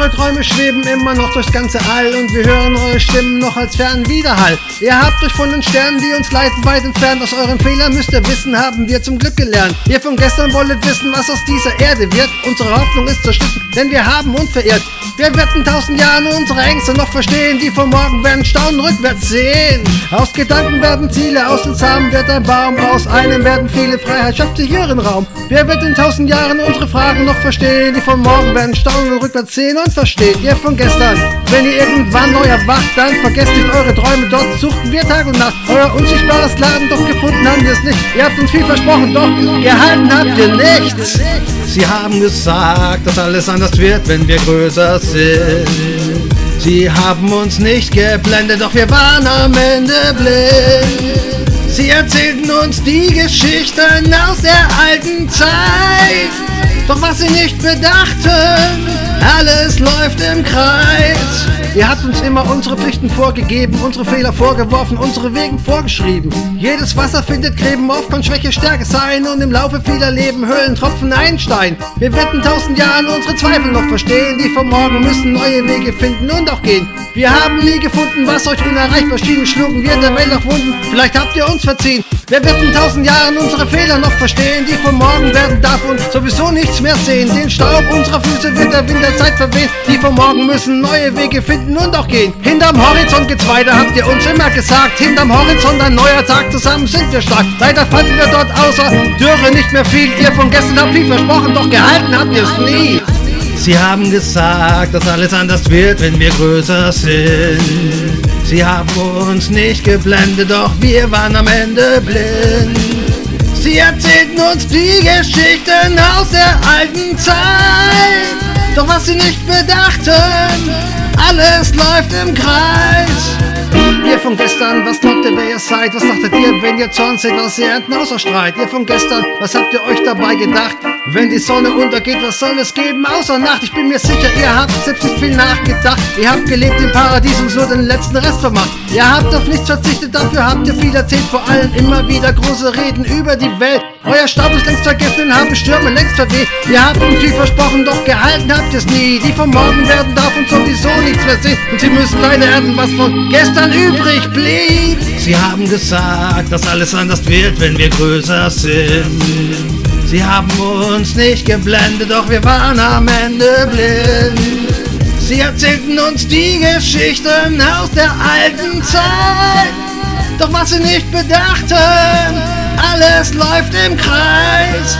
Eure Träume schweben immer noch durchs ganze All und wir hören eure Stimmen noch als fernen Widerhall. Ihr habt euch von den Sternen, die uns leiten, weit entfernt. Aus euren Fehlern müsst ihr wissen, haben wir zum Glück gelernt. Ihr von gestern wolltet wissen, was aus dieser Erde wird. Unsere Hoffnung ist zerschnitten, denn wir haben uns verirrt. Wir werden tausend Jahren unsere Ängste noch verstehen. Die von morgen werden staunen, rückwärts sehen. Aus Gedanken werden Ziele, aus den Samen wird ein Baum. Aus einem werden viele Freiheit, schafft sich ihren Raum. Wer wird in tausend Jahren unsere Fragen noch verstehen? Die von morgen werden staunen rückwärts sehen und verstehen. Ihr von gestern, wenn ihr irgendwann neu erwacht, dann vergesst nicht eure Träume. Dort suchten wir Tag und Nacht. Euer unsichtbares Laden, doch gefunden haben wir es nicht. Ihr habt uns viel versprochen, doch gehalten habt ihr nichts. Sie haben gesagt, dass alles anders wird, wenn wir größer sind. Sie haben uns nicht geblendet, doch wir waren am Ende blind. Sie erzählten uns die Geschichten aus der alten Zeit. Doch was sie nicht bedachten, alles läuft im Kreis. Ihr habt uns immer unsere Pflichten vorgegeben, unsere Fehler vorgeworfen, unsere Wegen vorgeschrieben. Jedes Wasser findet Gräben, oft kann Schwäche Stärke sein und im Laufe vieler Leben Höhlen tropfen ein Stein. Wir werden tausend Jahren unsere Zweifel noch verstehen, die von morgen müssen neue Wege finden und auch gehen. Wir haben nie gefunden, was euch unerreichbar schien, schlugen wir der Welt auf Wunden, vielleicht habt ihr uns verziehen. Wir werden in tausend Jahren unsere Fehler noch verstehen, die von morgen werden davon sowieso nichts mehr sehen. Den Staub unserer Füße wird der Wind der Zeit verwehen, die von morgen müssen neue Wege finden und auch gehen. Hinterm Horizont geht's weiter, habt ihr uns immer gesagt. Hinterm Horizont ein neuer Tag, zusammen sind wir stark. Leider fanden wir dort außer Dürre nicht mehr viel. Ihr von gestern habt viel versprochen, doch gehalten habt ihr es nie. Sie haben gesagt, dass alles anders wird, wenn wir größer sind. Sie haben uns nicht geblendet, doch wir waren am Ende blind. Sie erzählten uns die Geschichten aus der alten Zeit. Doch was sie nicht bedachten, alles läuft im Kreis. Ihr von gestern, was glaubt ihr, wer ihr seid? Was dachtet ihr, wenn ihr Zorn seht, was ihr ernten außer Streit? Ihr von gestern, was habt ihr euch dabei gedacht? Wenn die Sonne untergeht, was soll es geben außer Nacht? Ich bin mir sicher, ihr habt selbst nicht viel nachgedacht. Ihr habt gelebt im Paradies und so den letzten Rest vermacht. Ihr habt auf nichts verzichtet, dafür habt ihr viel erzählt. Vor allem immer wieder große Reden über die Welt. Euer Staub ist längst vergessen und haben Stürme längst verweht. Ihr habt uns viel versprochen, doch gehalten habt ihr's nie. Die von morgen werden davon sowieso nichts mehr sehen. Und sie müssen leider ernten, was von gestern übrig blieb. Sie haben gesagt, dass alles anders wird, wenn wir größer sind. Sie haben uns nicht geblendet, doch wir waren am Ende blind. Sie erzählten uns die Geschichten aus der alten Zeit. Doch was sie nicht bedachten, alles läuft im Kreis.